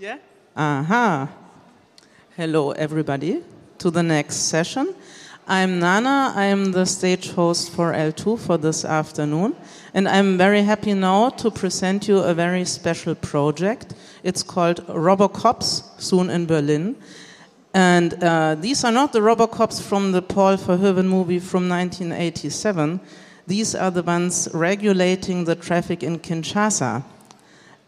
Yeah? Aha. Hello, everybody, to the next session. I'm Nana. I'm the stage host for L2 for this afternoon. And I'm very happy now to present you a very special project. It's called Robocops, soon in Berlin. And uh, these are not the Robocops from the Paul Verhoeven movie from 1987. These are the ones regulating the traffic in Kinshasa.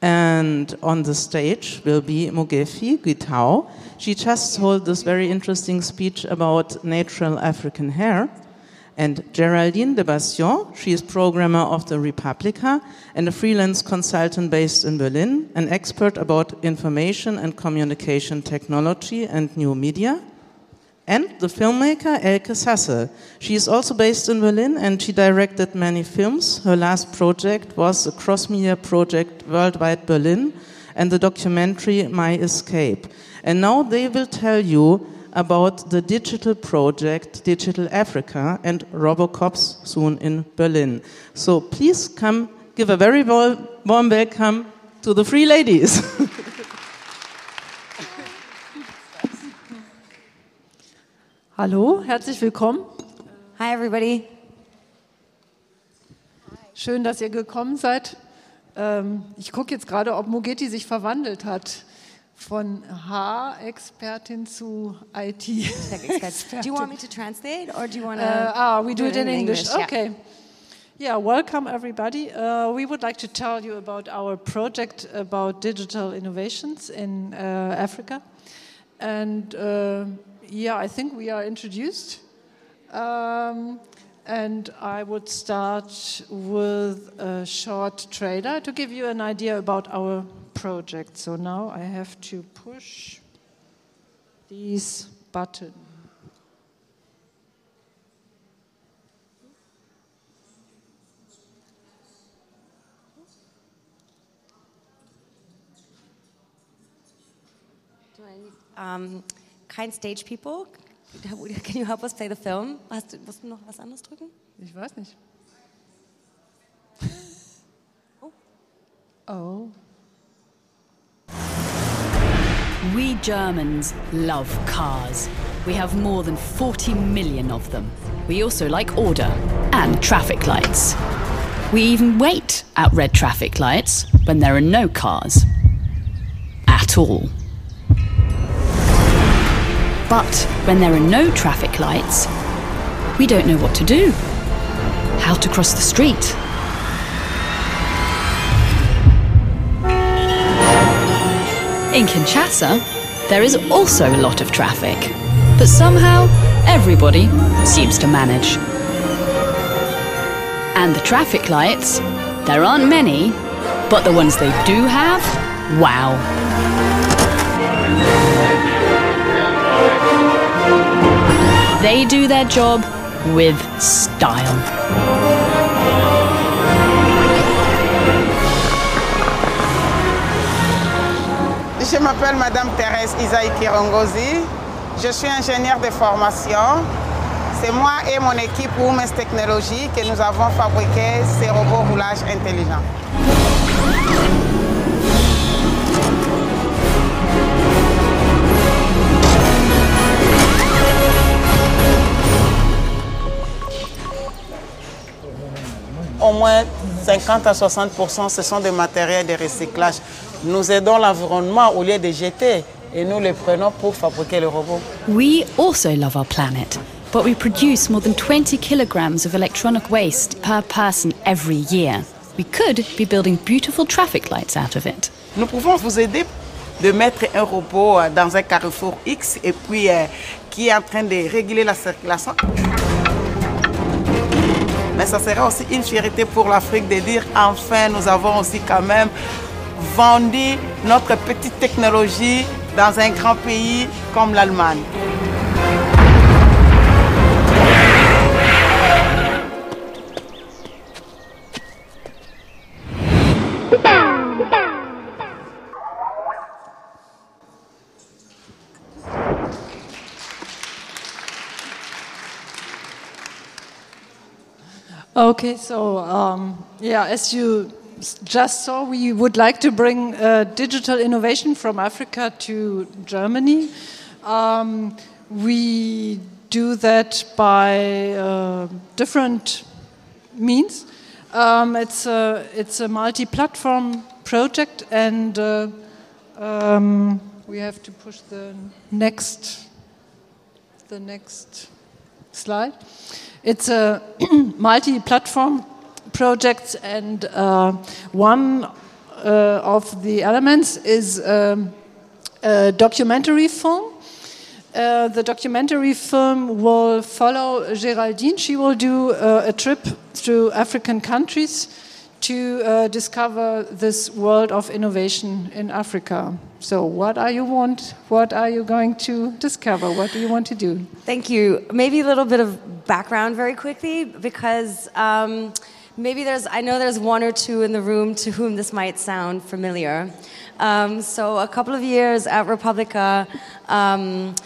And on the stage will be Mugethi Gitau. She just told this very interesting speech about natural African hair. And Geraldine de Bastion, she is programmer of the Republica and a freelance consultant based in Berlin, an expert about information and communication technology and new media and the filmmaker Elke Sasse. She is also based in Berlin and she directed many films. Her last project was the cross media project Worldwide Berlin and the documentary My Escape. And now they will tell you about the digital project Digital Africa and Robocops soon in Berlin. So please come give a very warm welcome to the three ladies. Hallo, herzlich willkommen. Hi, everybody. Schön, dass ihr gekommen seid. Ähm, ich gucke jetzt gerade, ob Mogeti sich verwandelt hat von H-Expertin zu IT. do you want me to translate or do you want to? Uh, ah, we do, it in, English. English. Okay. Yeah. yeah, welcome everybody. Uh, we would like to tell you about our project about digital innovations in uh, Africa. And uh, yeah, I think we are introduced. Um, and I would start with a short trailer to give you an idea about our project. So now I have to push these buttons. Um, kein Stage People. Can you help us play the film? Hast du, musst du noch was anderes drücken? Ich weiß nicht. oh. Oh. We Germans love cars. We have more than 40 million of them. We also like order and traffic lights. We even wait at red traffic lights when there are no cars. At all. But when there are no traffic lights, we don't know what to do. How to cross the street. In Kinshasa, there is also a lot of traffic, but somehow everybody seems to manage. And the traffic lights, there aren't many, but the ones they do have, wow. They do their job with style. Je m'appelle Madame Thérèse Isaïe Kirongozi. Je suis ingénieure de formation. C'est moi et mon équipe Women's Technology que nous avons fabriqué ces robots roulage intelligents. Au moins 50 à 60 ce sont des matériels de recyclage. Nous aidons l'environnement au lieu de jeter et nous les prenons pour fabriquer le robot. We also love our planet, but we produce more than 20 kilograms of electronic waste per person every year. We could be building beautiful traffic lights out of it. Nous pouvons vous aider de mettre un robot dans un carrefour X et puis euh, qui est en train de réguler la circulation mais ça sera aussi une fierté pour l'Afrique de dire enfin nous avons aussi quand même vendu notre petite technologie dans un grand pays comme l'Allemagne. Okay, so um, yeah, as you just saw, we would like to bring uh, digital innovation from Africa to Germany. Um, we do that by uh, different means. Um, it's a, it's a multi-platform project, and uh, um, we have to push the next, the next slide. It's a multi-platform project, and uh, one uh, of the elements is um, a documentary film uh, the documentary film will follow Geraldine. She will do uh, a trip through African countries to uh, discover this world of innovation in Africa. So, what are you want? What are you going to discover? What do you want to do? Thank you. Maybe a little bit of background very quickly, because um, maybe there's. I know there's one or two in the room to whom this might sound familiar. Um, so, a couple of years at Republica. Um,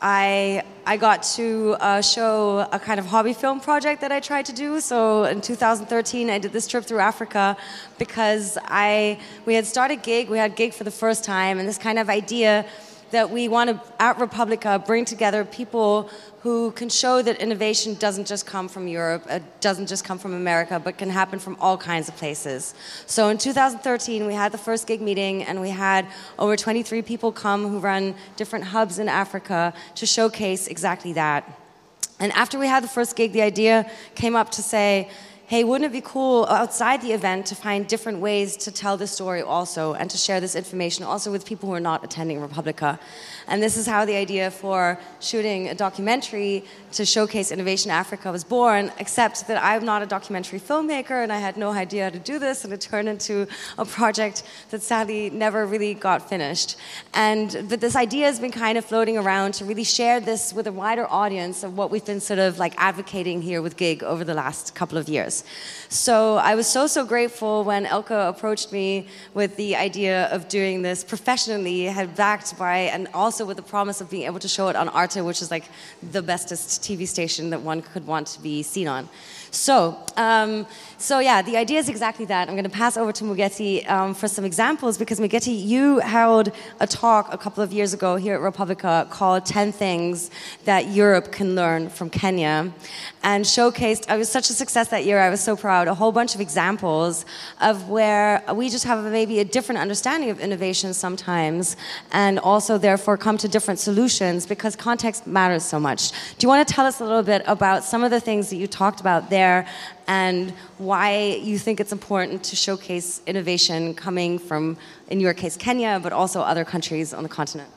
I I got to uh, show a kind of hobby film project that I tried to do. So in 2013, I did this trip through Africa because I we had started GIG. We had GIG for the first time, and this kind of idea that we want to, at Republica, bring together people who can show that innovation doesn't just come from Europe, it doesn't just come from America, but can happen from all kinds of places. So in 2013, we had the first GIG meeting, and we had over 23 people come who run different hubs in Africa to showcase exactly that. And after we had the first GIG, the idea came up to say, hey, wouldn't it be cool outside the event to find different ways to tell this story also and to share this information also with people who are not attending Republica? And this is how the idea for shooting a documentary to showcase Innovation Africa was born, except that I'm not a documentary filmmaker and I had no idea how to do this, and it turned into a project that sadly never really got finished. And but this idea has been kind of floating around to really share this with a wider audience of what we've been sort of like advocating here with GIG over the last couple of years. So I was so, so grateful when Elke approached me with the idea of doing this professionally, had backed by, and also with the promise of being able to show it on Arte, which is like the bestest TV station that one could want to be seen on. So, um, so yeah, the idea is exactly that. I'm going to pass over to Mugethi um, for some examples because Mugethi, you held a talk a couple of years ago here at Republica called 10 Things That Europe Can Learn from Kenya and showcased, I was such a success that year, I was so proud, a whole bunch of examples of where we just have maybe a different understanding of innovation sometimes and also therefore come to different solutions because context matters so much. Do you want to tell us a little bit about some of the things that you talked about there? There and why you think it's important to showcase innovation coming from, in your case, Kenya, but also other countries on the continent.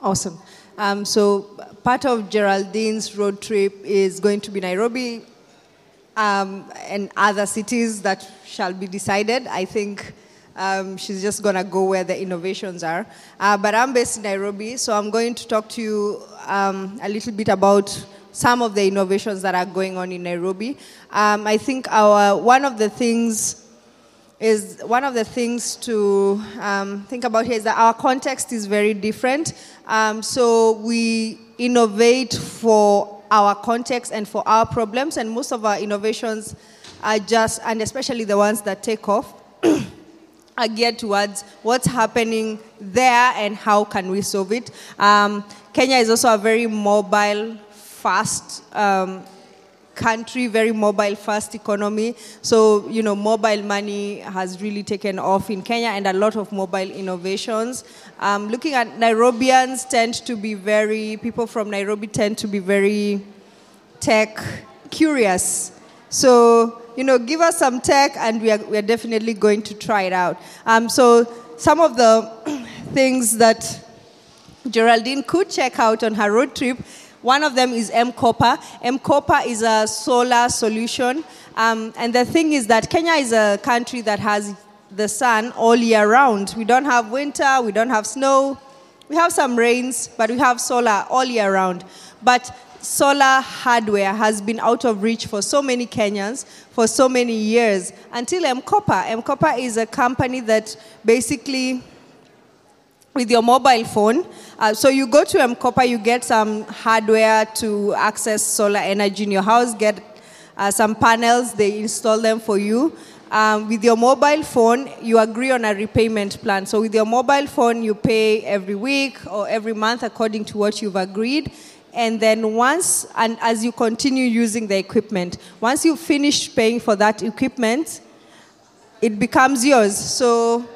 Awesome. Um, so, part of Geraldine's road trip is going to be Nairobi um, and other cities that shall be decided. I think um, she's just going to go where the innovations are. Uh, but I'm based in Nairobi, so I'm going to talk to you um, a little bit about some of the innovations that are going on in Nairobi. Um, I think our one of the things is one of the things to um, think about here is that our context is very different. Um, so we innovate for our context and for our problems, and most of our innovations are just, and especially the ones that take off. are geared towards what's happening there and how can we solve it. Um, Kenya is also a very mobile, fast um, country, very mobile, fast economy. So, you know, mobile money has really taken off in Kenya and a lot of mobile innovations. Um, looking at Nairobians tend to be very, people from Nairobi tend to be very tech curious. So, you know, give us some tech and we are, we are definitely going to try it out. Um, so some of the things that Geraldine could check out on her road trip, one of them is M-Kopa. M-Kopa is a solar solution. Um, and the thing is that Kenya is a country that has the sun all year round. We don't have winter, we don't have snow. We have some rains, but we have solar all year round. But solar hardware has been out of reach for so many Kenyans for so many years until M-Kopa. M-Kopa is a company that basically, with your mobile phone, uh, so you go to M-Kopa, you get some hardware to access solar energy in your house, get uh, some panels, they install them for you. Um, with your mobile phone, you agree on a repayment plan. So with your mobile phone, you pay every week or every month according to what you've agreed. And then once, and as you continue using the equipment, once you finish paying for that equipment, it becomes yours. So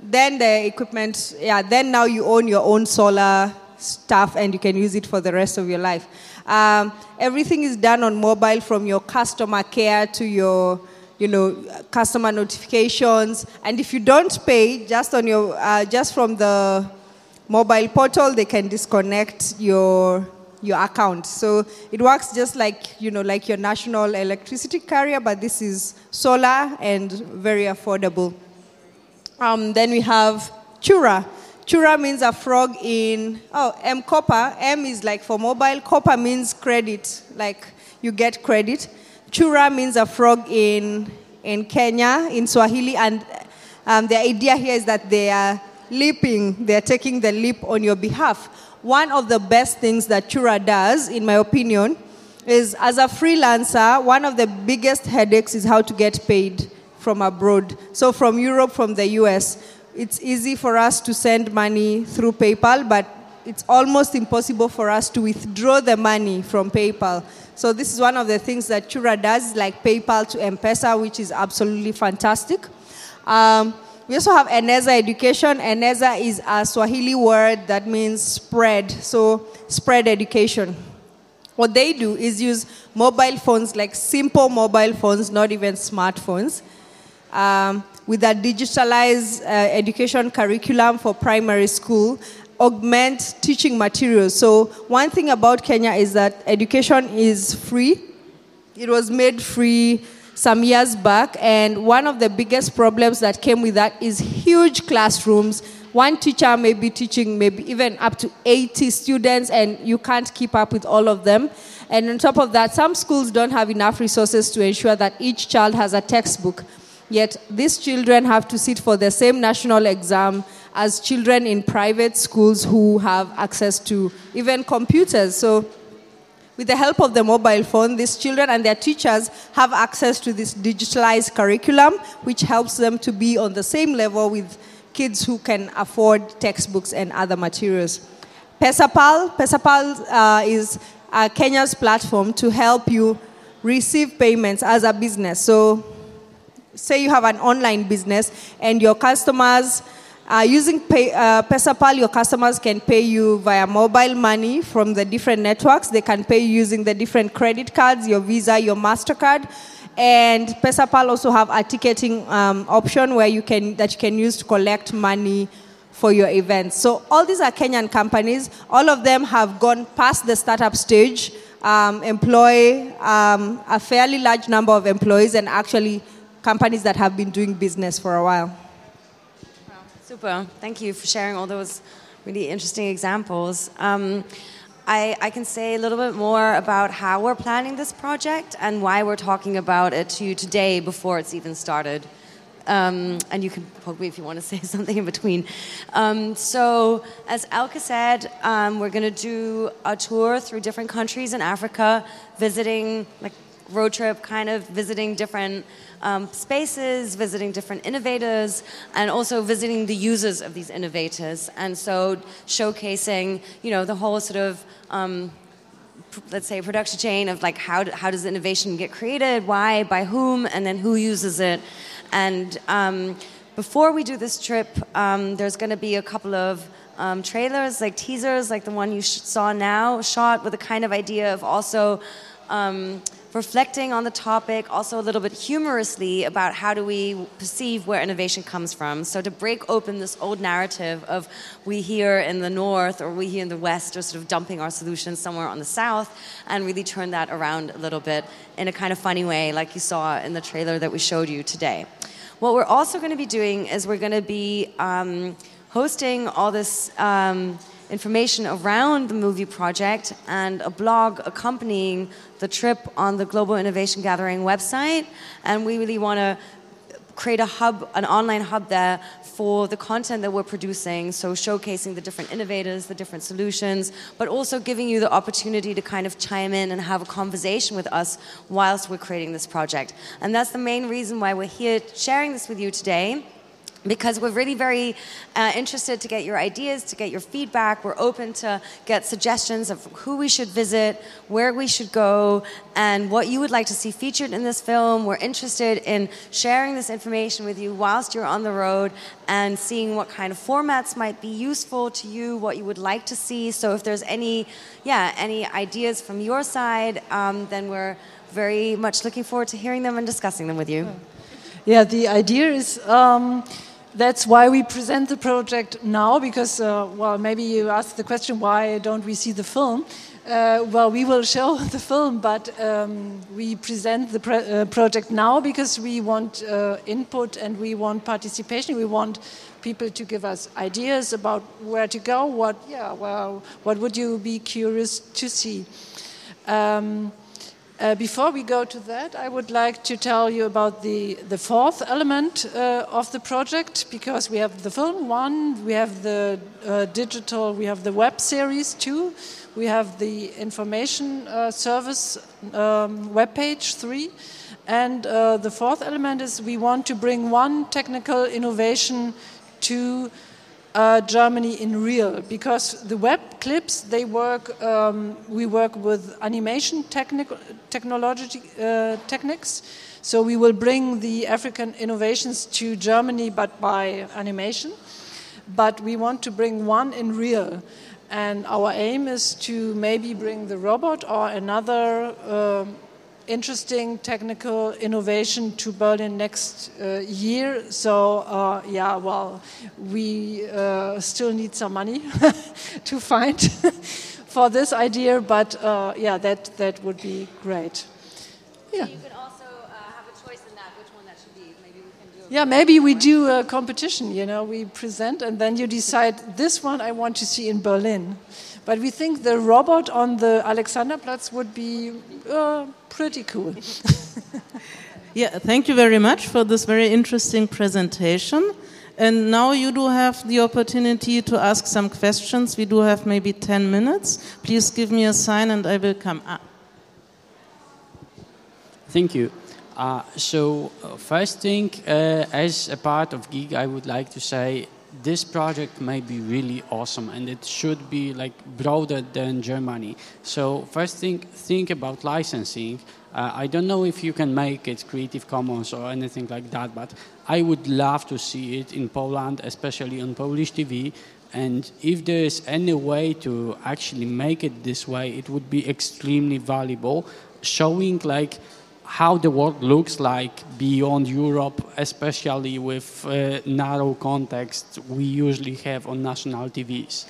then the equipment, yeah, then now you own your own solar stuff and you can use it for the rest of your life. Um, everything is done on mobile from your customer care to your you know, customer notifications. And if you don't pay, just on your, uh, just from the mobile portal, they can disconnect your your account. So it works just like you know, like your national electricity carrier, but this is solar and very affordable. Um, then we have Chura. Chura means a frog in oh M-Kopa. M is like for mobile. Kopa means credit, like you get credit. Chura means a frog in, in Kenya, in Swahili, and um, the idea here is that they are leaping, they are taking the leap on your behalf. One of the best things that Chura does, in my opinion, is as a freelancer, one of the biggest headaches is how to get paid from abroad. So, from Europe, from the US, it's easy for us to send money through PayPal, but it's almost impossible for us to withdraw the money from PayPal. So this is one of the things that Chura does, like PayPal to M-Pesa, which is absolutely fantastic. Um, we also have Eneza Education. Eneza is a Swahili word that means spread, so spread education. What they do is use mobile phones, like simple mobile phones, not even smartphones, um, with a digitalized uh, education curriculum for primary school augment teaching materials. So, one thing about Kenya is that education is free. It was made free some years back, and one of the biggest problems that came with that is huge classrooms. One teacher may be teaching maybe even up to 80 students, and you can't keep up with all of them. And on top of that, some schools don't have enough resources to ensure that each child has a textbook. Yet these children have to sit for the same national exam as children in private schools who have access to even computers. So, with the help of the mobile phone, these children and their teachers have access to this digitalized curriculum, which helps them to be on the same level with kids who can afford textbooks and other materials. Pesapal, Pesapal uh, is uh, Kenya's platform to help you receive payments as a business. So, say you have an online business and your customers uh, using pay, uh, Pesapal, your customers can pay you via mobile money from the different networks. They can pay using the different credit cards, your Visa, your Mastercard, and Pesapal also have a ticketing um, option where you can that you can use to collect money for your events. So all these are Kenyan companies. All of them have gone past the startup stage, um, employ um, a fairly large number of employees, and actually companies that have been doing business for a while. Super. Thank you for sharing all those really interesting examples. Um, I, I, can say a little bit more about how we're planning this project and why we're talking about it to you today before it's even started. Um, and you can poke me if you want to say something in between. Um, so, as Elke said, um, we're going to do a tour through different countries in Africa, visiting, like road trip, kind of visiting different um, spaces, visiting different innovators, and also visiting the users of these innovators. And so showcasing, you know, the whole sort of um, let's say production chain of like how, how does innovation get created why by whom and then who uses it and um, before we do this trip um, there's going to be a couple of um, trailers like teasers like the one you saw now shot with a kind of idea of also um, reflecting on the topic, also a little bit humorously about how do we perceive where innovation comes from. So to break open this old narrative of we here in the north or we here in the west are sort of dumping our solutions somewhere on the south, and really turn that around a little bit in a kind of funny way, like you saw in the trailer that we showed you today. What we're also going to be doing is we're going to be um, hosting all this. Um, information around the movie project and a blog accompanying the trip on the Global Innovation Gathering website. And we really want to create a hub, an online hub there for the content that we're producing. So showcasing the different innovators, the different solutions, but also giving you the opportunity to kind of chime in and have a conversation with us whilst we're creating this project. And that's the main reason why we're here sharing this with you today because we're really very uh, interested to get your ideas, to get your feedback. We're open to get suggestions of who we should visit, where we should go, and what you would like to see featured in this film. We're interested in sharing this information with you whilst you're on the road and seeing what kind of formats might be useful to you, what you would like to see. So if there's any, yeah, any ideas from your side, um, then we're very much looking forward to hearing them and discussing them with you. Yeah, the idea is. Um, that's why we present the project now, because, uh, well, maybe you asked the question, why don't we see the film? Uh, well, we will show the film, but um, we present the uh, project now because we want uh, input and we want participation. We want people to give us ideas about where to go. What, yeah, well, what would you be curious to see? Um, uh, before we go to that, I would like to tell you about the, the fourth element uh, of the project because we have the film one, we have the uh, digital, we have the web series two, we have the information uh, service um, web page three, and uh, the fourth element is we want to bring one technical innovation to uh, Germany in real because the web clips they work um, we work with animation technical technology uh, techniques. So we will bring the African innovations to Germany but by animation. But we want to bring one in real. And our aim is to maybe bring the robot or another uh, interesting technical innovation to Berlin next uh, year. So uh, yeah, well, we uh, still need some money to find for this idea, but uh, yeah, that that would be great. Yeah. So you could also have a choice in that which one that should be. Maybe we can do. yeah, maybe we do a competition. You know, we present and then you decide this one I want to see in Berlin. But we think the robot on the Alexanderplatz would be uh, pretty cool. yeah, thank you very much for this very interesting presentation. And now you do have the opportunity to ask some questions. We do have maybe 10 minutes. Please give me a sign and I will come up. Thank you. Uh, so, uh, first thing, uh, as a part of GIG, I would like to say this project may be really awesome and it should be like broader than Germany. So first thing, think about licensing. Uh, I don't know if you can make it Creative Commons or anything like that, but I would love to see it in Poland, especially on Polish TV. And if there is any way to actually make it this way, it would be extremely valuable, showing like how the world looks like beyond Europe, especially with uh, narrow context we usually have on national TVs.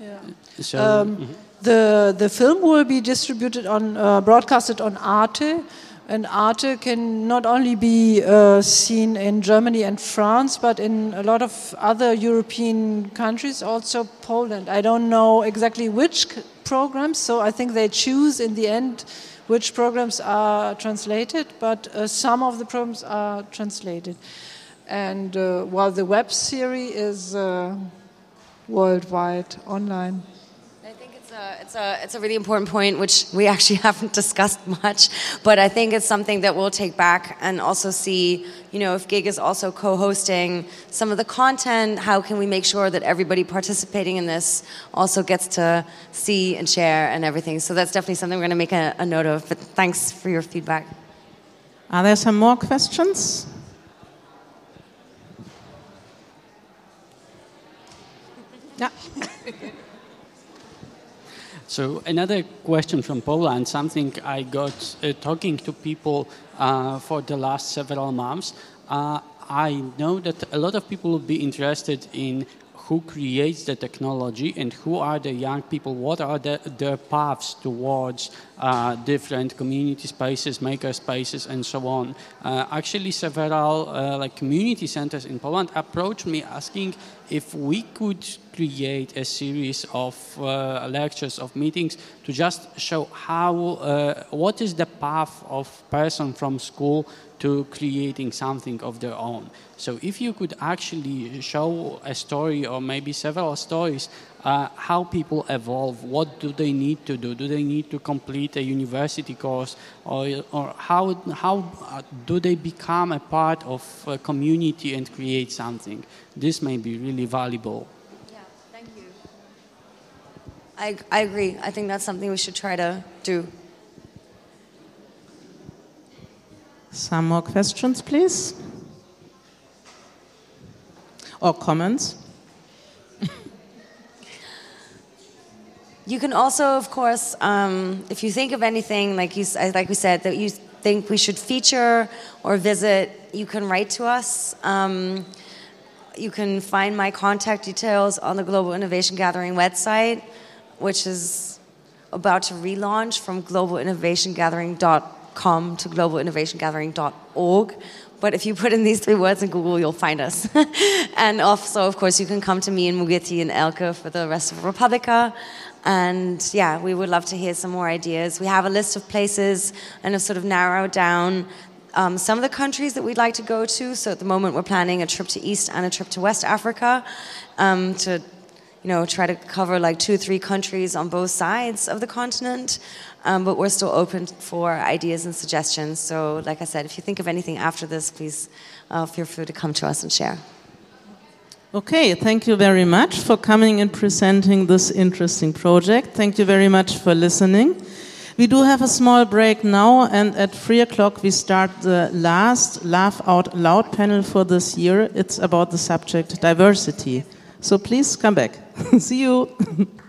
Yeah. So um, mm -hmm. the the film will be distributed on uh, broadcasted on Arte, and Arte can not only be uh, seen in Germany and France, but in a lot of other European countries, also Poland. I don't know exactly which programs, so I think they choose in the end which programs are translated, but uh, some of the programs are translated. And uh, while the web series is uh, worldwide online a, it's, a, it's a really important point, which we actually haven't discussed much, but I think it's something that we'll take back and also see, you know, if GIG is also co-hosting some of the content, how can we make sure that everybody participating in this also gets to see and share and everything. So that's definitely something we're going to make a, a note of, but thanks for your feedback. Are there some more questions? Yeah. So another question from Poland, something I got uh, talking to people uh, for the last several months. Uh, I know that a lot of people would be interested in who creates the technology and who are the young people, what are the, their paths towards uh, different community spaces, maker spaces, and so on. Uh, actually, several uh, like community centers in Poland approached me asking if we could create a series of uh, lectures, of meetings to just show how, uh, what is the path of person from school to creating something of their own. So if you could actually show a story or maybe several stories, uh, how people evolve, what do they need to do? Do they need to complete a university course, or, or how, how uh, do they become a part of a community and create something? This may be really valuable. Yeah, thank you. I, I agree. I think that's something we should try to do. Some more questions, please? Or comments? you can also, of course, um, if you think of anything, like, you, like we said, that you think we should feature or visit, you can write to us. Um, you can find my contact details on the Global Innovation Gathering website, which is about to relaunch from globalinnovationgathering.com com to globalinnovationgathering.org. But if you put in these three words in Google, you'll find us. and also, of course, you can come to me and Mugethi and Elke for the rest of Republica. And yeah, we would love to hear some more ideas. We have a list of places and have sort of narrowed down um, some of the countries that we'd like to go to. So at the moment, we're planning a trip to East and a trip to West Africa um, to, you know, try to cover like two, or three countries on both sides of the continent. Um, but we're still open for ideas and suggestions. So, like I said, if you think of anything after this, please uh, feel free to come to us and share. Okay, thank you very much for coming and presenting this interesting project. Thank you very much for listening. We do have a small break now, and at 3 o'clock we start the last Laugh Out Loud panel for this year. It's about the subject diversity. So please come back. See you.